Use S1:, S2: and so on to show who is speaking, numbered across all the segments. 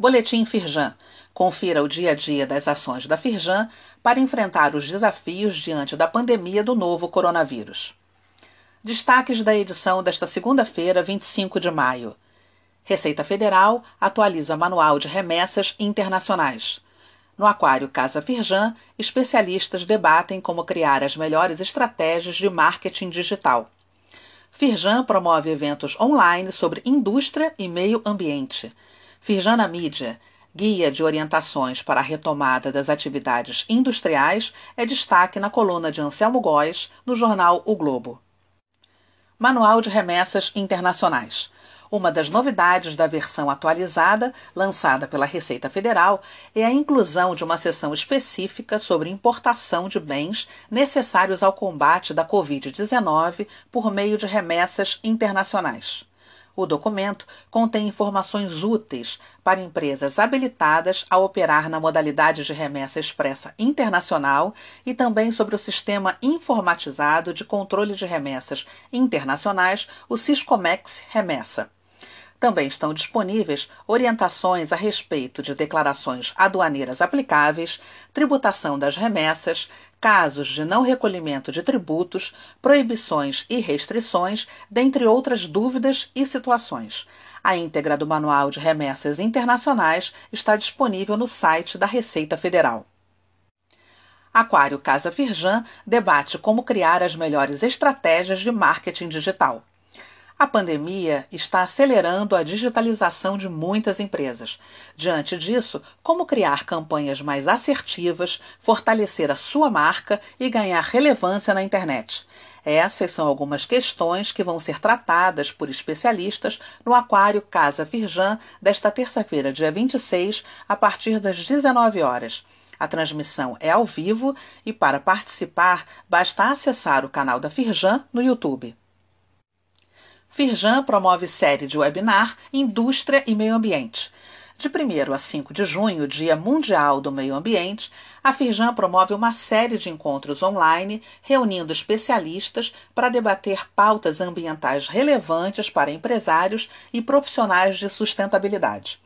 S1: Boletim Firjan. Confira o dia a dia das ações da Firjan para enfrentar os desafios diante da pandemia do novo coronavírus. Destaques da edição desta segunda-feira, 25 de maio. Receita Federal atualiza Manual de Remessas Internacionais. No Aquário Casa Firjan, especialistas debatem como criar as melhores estratégias de marketing digital. Firjan promove eventos online sobre indústria e meio ambiente. Firjan na Mídia, guia de orientações para a retomada das atividades industriais, é destaque na coluna de Anselmo Góes, no jornal O Globo. Manual de Remessas Internacionais. Uma das novidades da versão atualizada, lançada pela Receita Federal, é a inclusão de uma seção específica sobre importação de bens necessários ao combate da Covid-19 por meio de remessas internacionais. O documento contém informações úteis para empresas habilitadas a operar na modalidade de remessa expressa internacional e também sobre o sistema informatizado de controle de remessas internacionais, o Siscomex Remessa. Também estão disponíveis orientações a respeito de declarações aduaneiras aplicáveis, tributação das remessas, casos de não recolhimento de tributos, proibições e restrições, dentre outras dúvidas e situações. A íntegra do Manual de Remessas Internacionais está disponível no site da Receita Federal. Aquário Casa Firjan debate como criar as melhores estratégias de marketing digital. A pandemia está acelerando a digitalização de muitas empresas. Diante disso, como criar campanhas mais assertivas, fortalecer a sua marca e ganhar relevância na internet? Essas são algumas questões que vão ser tratadas por especialistas no Aquário Casa Firjan desta terça-feira, dia 26, a partir das 19 horas. A transmissão é ao vivo e para participar basta acessar o canal da Firjan no YouTube. Firjan promove série de webinar Indústria e Meio Ambiente. De 1 a 5 de junho, Dia Mundial do Meio Ambiente, a Firjan promove uma série de encontros online reunindo especialistas para debater pautas ambientais relevantes para empresários e profissionais de sustentabilidade.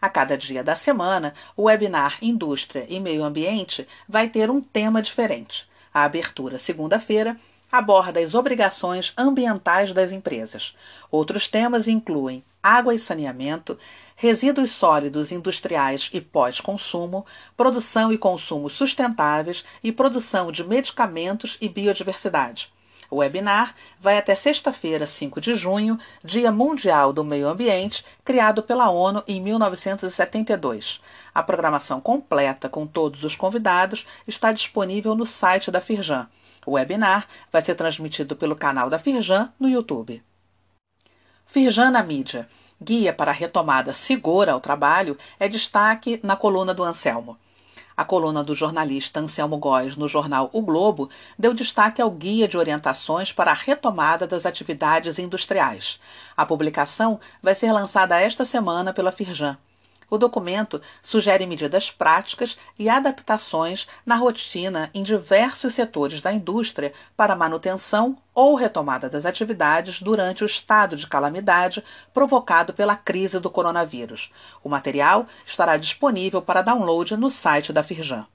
S1: A cada dia da semana, o webinar Indústria e Meio Ambiente vai ter um tema diferente. A abertura, segunda-feira, aborda as obrigações ambientais das empresas. Outros temas incluem água e saneamento, resíduos sólidos industriais e pós-consumo, produção e consumo sustentáveis e produção de medicamentos e biodiversidade. O webinar vai até sexta-feira, 5 de junho, Dia Mundial do Meio Ambiente, criado pela ONU em 1972. A programação completa com todos os convidados está disponível no site da Firjan. O webinar vai ser transmitido pelo canal da Firjan no YouTube. Firjan na mídia. Guia para a retomada segura ao trabalho é destaque na coluna do Anselmo. A coluna do jornalista Anselmo Góes no jornal O Globo deu destaque ao guia de orientações para a retomada das atividades industriais. A publicação vai ser lançada esta semana pela Firjan. O documento sugere medidas práticas e adaptações na rotina em diversos setores da indústria para manutenção ou retomada das atividades durante o estado de calamidade provocado pela crise do coronavírus. O material estará disponível para download no site da Firjan.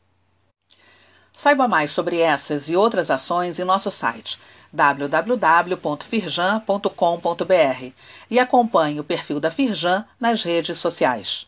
S1: Saiba mais sobre essas e outras ações em nosso site www.firjan.com.br e acompanhe o perfil da Firjan nas redes sociais.